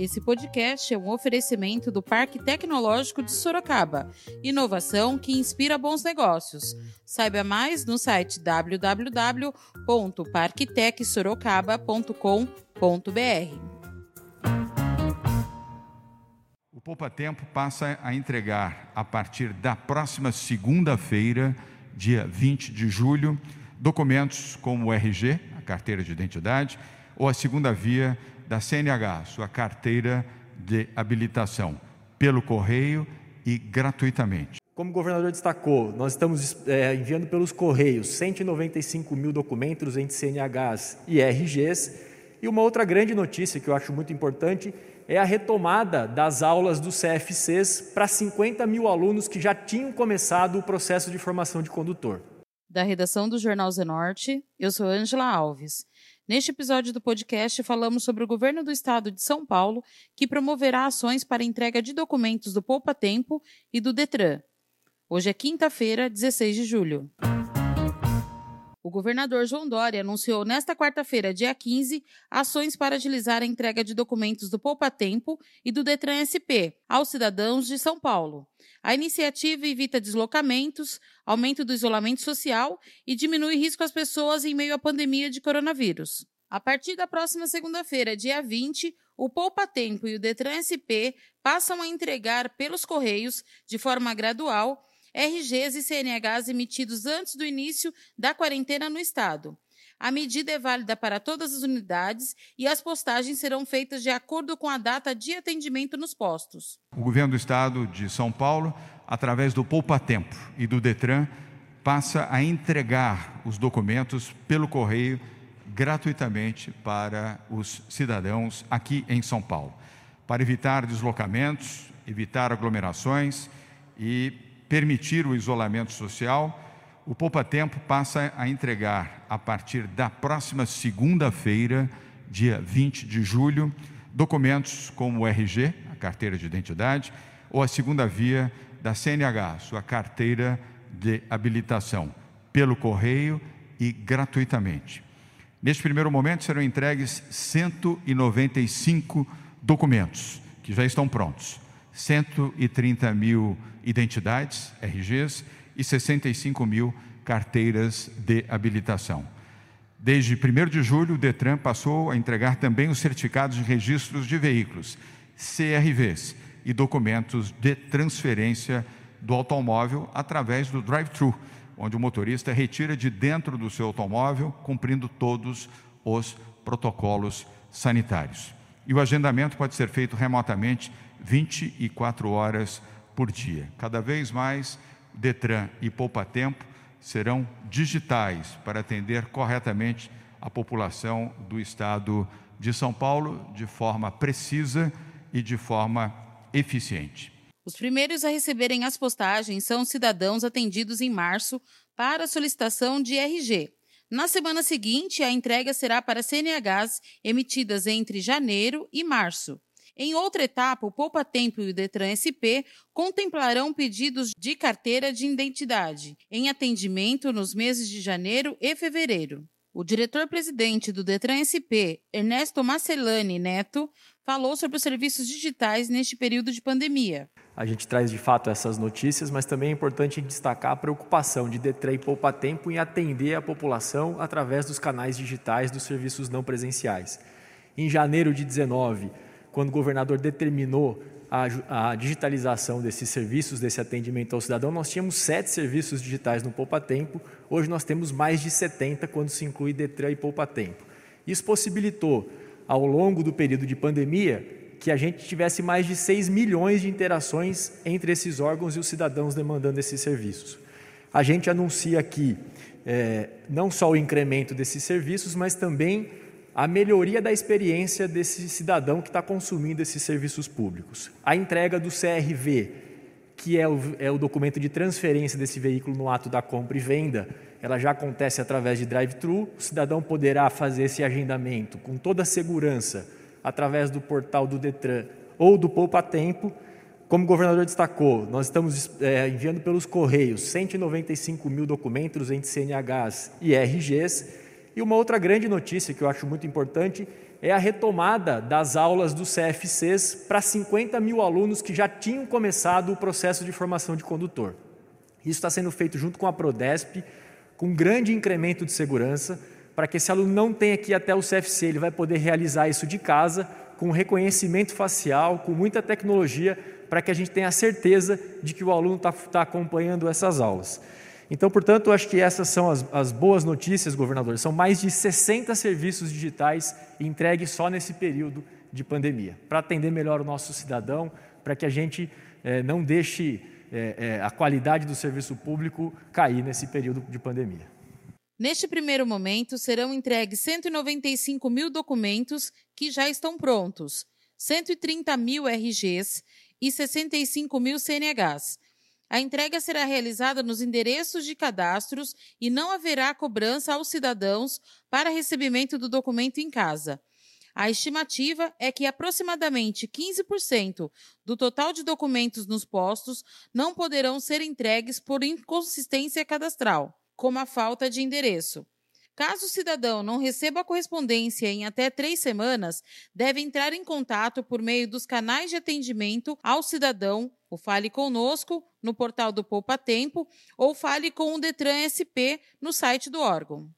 Esse podcast é um oferecimento do Parque Tecnológico de Sorocaba. Inovação que inspira bons negócios. Saiba mais no site www.parktecsorocaba.com.br. O Poupa Tempo passa a entregar, a partir da próxima segunda-feira, dia 20 de julho, documentos como o RG, a carteira de identidade, ou a segunda via da CNH, sua carteira de habilitação, pelo correio e gratuitamente. Como o governador destacou, nós estamos é, enviando pelos correios 195 mil documentos entre CNHs e RGs. E uma outra grande notícia que eu acho muito importante é a retomada das aulas dos CFCs para 50 mil alunos que já tinham começado o processo de formação de condutor. Da redação do Jornal Zenorte, eu sou Ângela Alves. Neste episódio do podcast, falamos sobre o governo do estado de São Paulo, que promoverá ações para entrega de documentos do Poupa Tempo e do Detran. Hoje é quinta-feira, 16 de julho. O governador João Dória anunciou nesta quarta-feira, dia 15, ações para agilizar a entrega de documentos do Poupa Tempo e do Detran SP aos cidadãos de São Paulo. A iniciativa evita deslocamentos, aumento do isolamento social e diminui risco às pessoas em meio à pandemia de coronavírus. A partir da próxima segunda-feira, dia 20, o Poupa Tempo e o Detran SP passam a entregar pelos Correios, de forma gradual, RGs e CNHs emitidos antes do início da quarentena no Estado. A medida é válida para todas as unidades e as postagens serão feitas de acordo com a data de atendimento nos postos. O governo do estado de São Paulo, através do Poupa Tempo e do Detran, passa a entregar os documentos pelo correio gratuitamente para os cidadãos aqui em São Paulo, para evitar deslocamentos, evitar aglomerações e permitir o isolamento social, o Poupa Tempo passa a entregar, a partir da próxima segunda-feira, dia 20 de julho, documentos como o RG, a carteira de identidade, ou a segunda via da CNH, sua carteira de habilitação, pelo correio e gratuitamente. Neste primeiro momento serão entregues 195 documentos que já estão prontos. 130 mil identidades, RGs, e 65 mil carteiras de habilitação. Desde 1 de julho, o Detran passou a entregar também os certificados de registros de veículos, CRVs, e documentos de transferência do automóvel através do drive-thru, onde o motorista retira de dentro do seu automóvel, cumprindo todos os protocolos sanitários. E o agendamento pode ser feito remotamente 24 horas por dia. Cada vez mais, Detran e Poupa Tempo serão digitais para atender corretamente a população do estado de São Paulo de forma precisa e de forma eficiente. Os primeiros a receberem as postagens são cidadãos atendidos em março para solicitação de RG. Na semana seguinte, a entrega será para CNHs emitidas entre janeiro e março. Em outra etapa, o Poupa Tempo e o Detran SP contemplarão pedidos de carteira de identidade em atendimento nos meses de janeiro e fevereiro. O diretor-presidente do Detran SP, Ernesto Marcelani Neto, falou sobre os serviços digitais neste período de pandemia. A gente traz de fato essas notícias, mas também é importante destacar a preocupação de Detran e Poupa Tempo em atender a população através dos canais digitais dos serviços não presenciais. Em janeiro de 19, quando o governador determinou a, a, digitalização desses serviços, desse atendimento ao cidadão, nós tínhamos sete serviços digitais no Poupa Tempo, hoje nós temos mais de 70 quando se inclui Detran e Poupa Tempo. Isso possibilitou, ao longo do período de pandemia, que a gente tivesse mais de 6 milhões de interações entre esses órgãos e os cidadãos demandando esses serviços. A gente anuncia aqui é, não só o incremento desses serviços, mas também a melhoria da experiência desse cidadão que está consumindo esses serviços públicos. A entrega do CRV, que é o, é o, documento de transferência desse veículo no ato da compra e venda, ela já acontece através de drive-thru. O cidadão poderá fazer esse agendamento com toda a segurança através do portal do Detran ou do Poupa Tempo. Como o governador destacou, nós estamos é, enviando pelos Correios 195 mil documentos entre CNHs e RGs E uma outra grande notícia que eu acho muito importante é a retomada das aulas dos CFCs para 50 mil alunos que já tinham começado o processo de formação de condutor. Isso está sendo feito junto com a Prodesp, com um grande incremento de segurança, para que esse aluno não tenha que ir até o CFC, ele vai poder realizar isso de casa, com reconhecimento facial, com muita tecnologia, para que a gente tenha certeza de que o aluno está tá acompanhando essas aulas. Então, portanto, acho que essas são as, as, boas notícias, governador. São mais de 60 serviços digitais entregues só nesse período de pandemia, para atender melhor o nosso cidadão, para que a gente eh, não deixe eh, eh, a qualidade do serviço público cair nesse período de pandemia. Neste primeiro momento, serão entregues 195 mil documentos que já estão prontos, 130 mil RGs e 65 mil CNHs a entrega será realizada nos endereços de cadastros e não haverá cobrança aos cidadãos para recebimento do documento em casa. A estimativa é que aproximadamente 15% do total de documentos nos postos não poderão ser entregues por inconsistência cadastral, como a falta de endereço. Caso o cidadão não receba a correspondência em até três semanas, deve entrar em contato por meio dos canais de atendimento ao cidadão, o Fale Conosco, no portal do Poupa Tempo, ou fale com o Detran SP no site do órgão.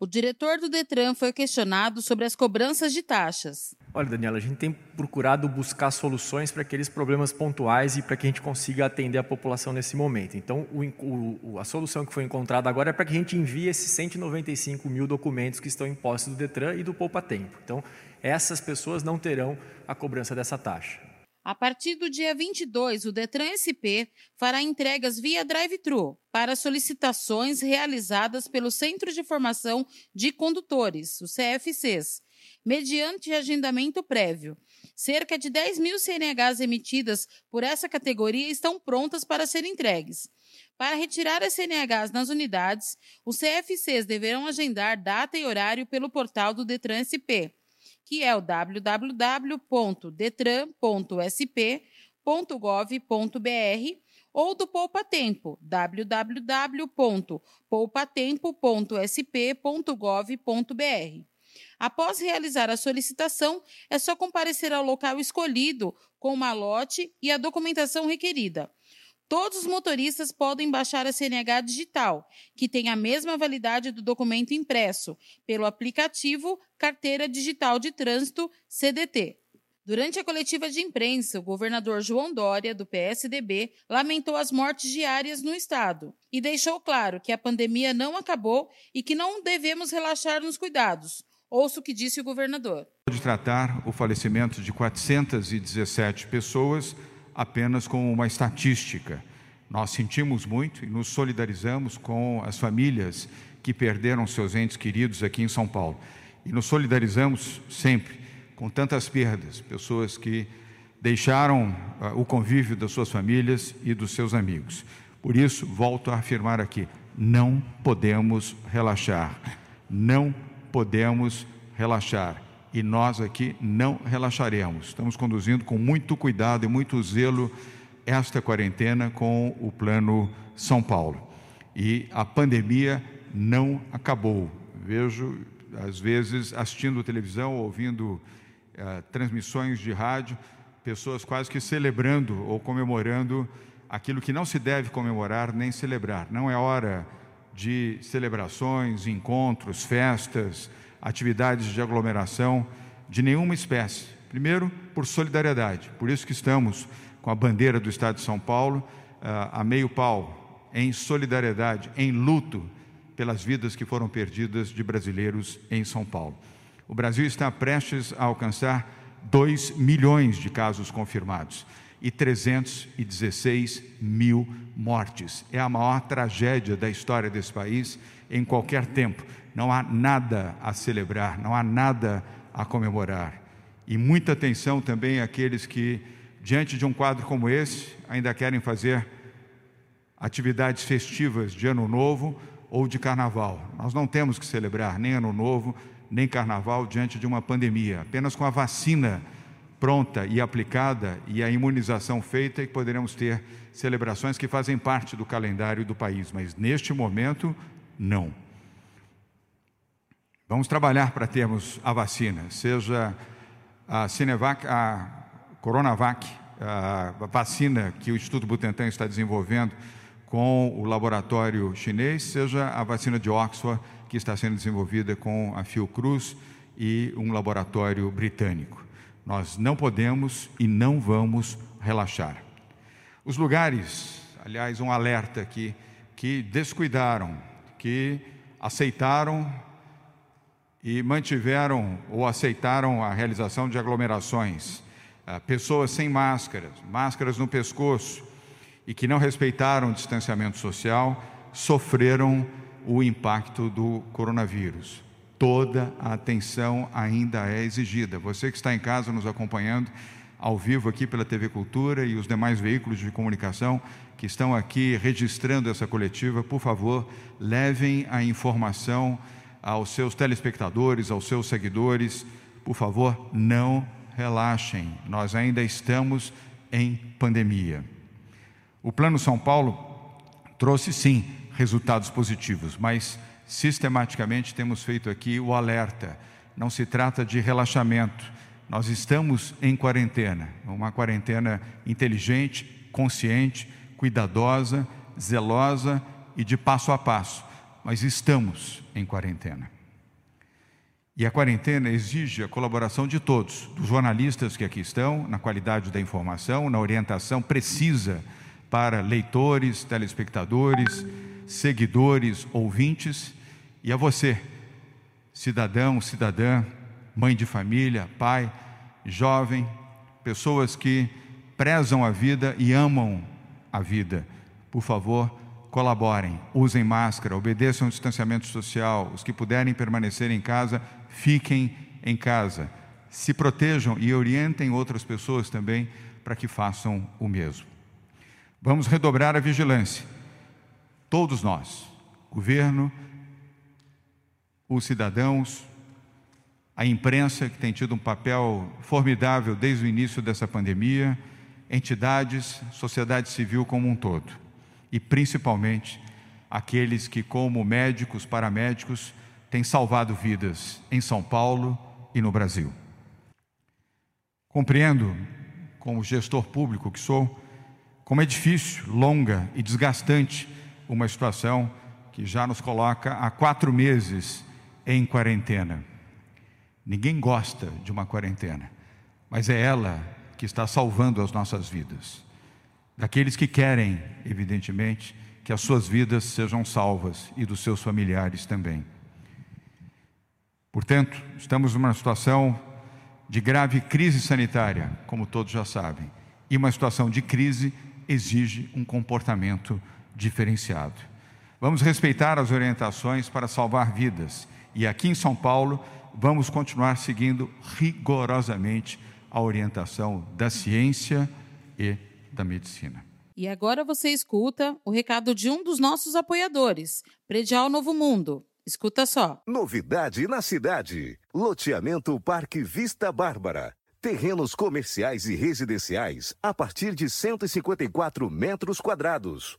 O diretor do Detran foi questionado sobre as cobranças de taxas. Olha, Daniela, a gente tem procurado buscar soluções para aqueles problemas pontuais e para que a gente consiga atender a população nesse momento. Então, o, o, a solução que foi encontrada agora é para que a gente envie esses 195 mil documentos que estão em posse do Detran e do Poupa Tempo. Então, essas pessoas não terão a cobrança dessa taxa. A partir do dia 22, o Detran SP fará entregas via drive-thru para solicitações realizadas pelo Centro de Formação de Condutores, o CFCs, mediante agendamento prévio. Cerca de 10 mil CNHs emitidas por essa categoria estão prontas para serem entregues. Para retirar as CNHs nas unidades, os CFCs deverão agendar data e horário pelo portal do Detran SP que é o www.detran.sp.gov.br ou do Poupa Tempo, www.poupatempo.sp.gov.br. Após realizar a solicitação, é só comparecer ao local escolhido com o malote e a documentação requerida. Todos os motoristas podem baixar a CNH digital, que tem a mesma validade do documento impresso, pelo aplicativo Carteira Digital de Trânsito CDT. Durante a coletiva de imprensa, o governador João Dória, do PSDB, lamentou as mortes diárias no estado e deixou claro que a pandemia não acabou e que não devemos relaxar nos cuidados. Ouça o que disse o governador. Pode tratar o falecimento de 417 pessoas apenas com uma estatística. Nós sentimos muito e nos solidarizamos com as famílias que perderam seus entes queridos aqui em São Paulo. E nos solidarizamos sempre com tantas perdas, pessoas que deixaram uh, o convívio das suas famílias e dos seus amigos. Por isso, volto a afirmar aqui: não podemos relaxar, não podemos relaxar e nós aqui não relaxaremos. Estamos conduzindo com muito cuidado e muito zelo esta quarentena com o Plano São Paulo. E a pandemia não acabou. Vejo, às vezes, assistindo televisão, ouvindo uh, transmissões de rádio, pessoas quase que celebrando ou comemorando aquilo que não se deve comemorar nem celebrar. Não é hora de celebrações, encontros, festas atividades de aglomeração de nenhuma espécie. Primeiro, por solidariedade, por isso que estamos com a bandeira do Estado de São Paulo uh, a meio pau, em solidariedade, em luto pelas vidas que foram perdidas de brasileiros em São Paulo. O Brasil está prestes a alcançar 2 milhões de casos confirmados e 316 mil mortes. É a maior tragédia da história desse país em qualquer tempo não há nada a celebrar, não há nada a comemorar. E muita atenção também àqueles que, diante de um quadro como esse, ainda querem fazer atividades festivas de Ano Novo ou de Carnaval. Nós não temos que celebrar nem Ano Novo, nem Carnaval diante de uma pandemia. Apenas com a vacina pronta e aplicada e a imunização feita que poderemos ter celebrações que fazem parte do calendário do país, mas neste momento, não. Vamos trabalhar para termos a vacina, seja a Cinevac, a Coronavac, a vacina que o Instituto Butantan está desenvolvendo com o laboratório chinês, seja a vacina de Oxford, que está sendo desenvolvida com a Fiocruz e um laboratório britânico. Nós não podemos e não vamos relaxar. Os lugares, aliás, um alerta aqui, que descuidaram, que aceitaram e mantiveram ou aceitaram a realização de aglomerações, ah, pessoas sem máscaras, máscaras no pescoço e que não respeitaram o distanciamento social, sofreram o impacto do coronavírus. Toda a atenção ainda é exigida. Você que está em casa nos acompanhando ao vivo aqui pela TV Cultura e os demais veículos de comunicação que estão aqui registrando essa coletiva, por favor, levem a informação aos seus telespectadores, aos seus seguidores. Por favor, não relaxem. Nós ainda estamos em pandemia. O Plano São Paulo trouxe sim resultados positivos, mas sistematicamente temos feito aqui o alerta. Não se trata de relaxamento. Nós estamos em quarentena, uma quarentena inteligente, consciente, cuidadosa, zelosa e de passo a passo, mas estamos em quarentena. E a quarentena exige a colaboração de todos, dos jornalistas que aqui estão, na qualidade da informação, na orientação precisa para leitores, telespectadores, seguidores, ouvintes, e a você, cidadão, cidadã, mãe de família, pai, jovem, pessoas que prezam a vida e amam a vida. Por favor, colaborem, usem máscara, obedeçam o distanciamento social. Os que puderem permanecer em casa, fiquem em casa. Se protejam e orientem outras pessoas também para que façam o mesmo. Vamos redobrar a vigilância. Todos nós, governo, os cidadãos, a imprensa, que tem tido um papel formidável desde o início dessa pandemia, entidades, sociedade civil como um todo, e principalmente aqueles que, como médicos, paramédicos, têm salvado vidas em São Paulo e no Brasil. Compreendo, como gestor público que sou, como é difícil, longa e desgastante uma situação que já nos coloca há quatro meses em quarentena. Ninguém gosta de uma quarentena, mas é ela que está salvando as nossas vidas. Daqueles que querem, evidentemente, que as suas vidas sejam salvas e dos seus familiares também. Portanto, estamos numa situação de grave crise sanitária, como todos já sabem, e uma situação de crise exige um comportamento diferenciado. Vamos respeitar as orientações para salvar vidas e aqui em São Paulo vamos continuar seguindo rigorosamente a orientação da ciência e da medicina. E agora você escuta o recado de um dos nossos apoiadores, Predial Novo Mundo. Escuta só. Novidade na cidade: Loteamento Parque Vista Bárbara. Terrenos comerciais e residenciais a partir de 154 metros quadrados.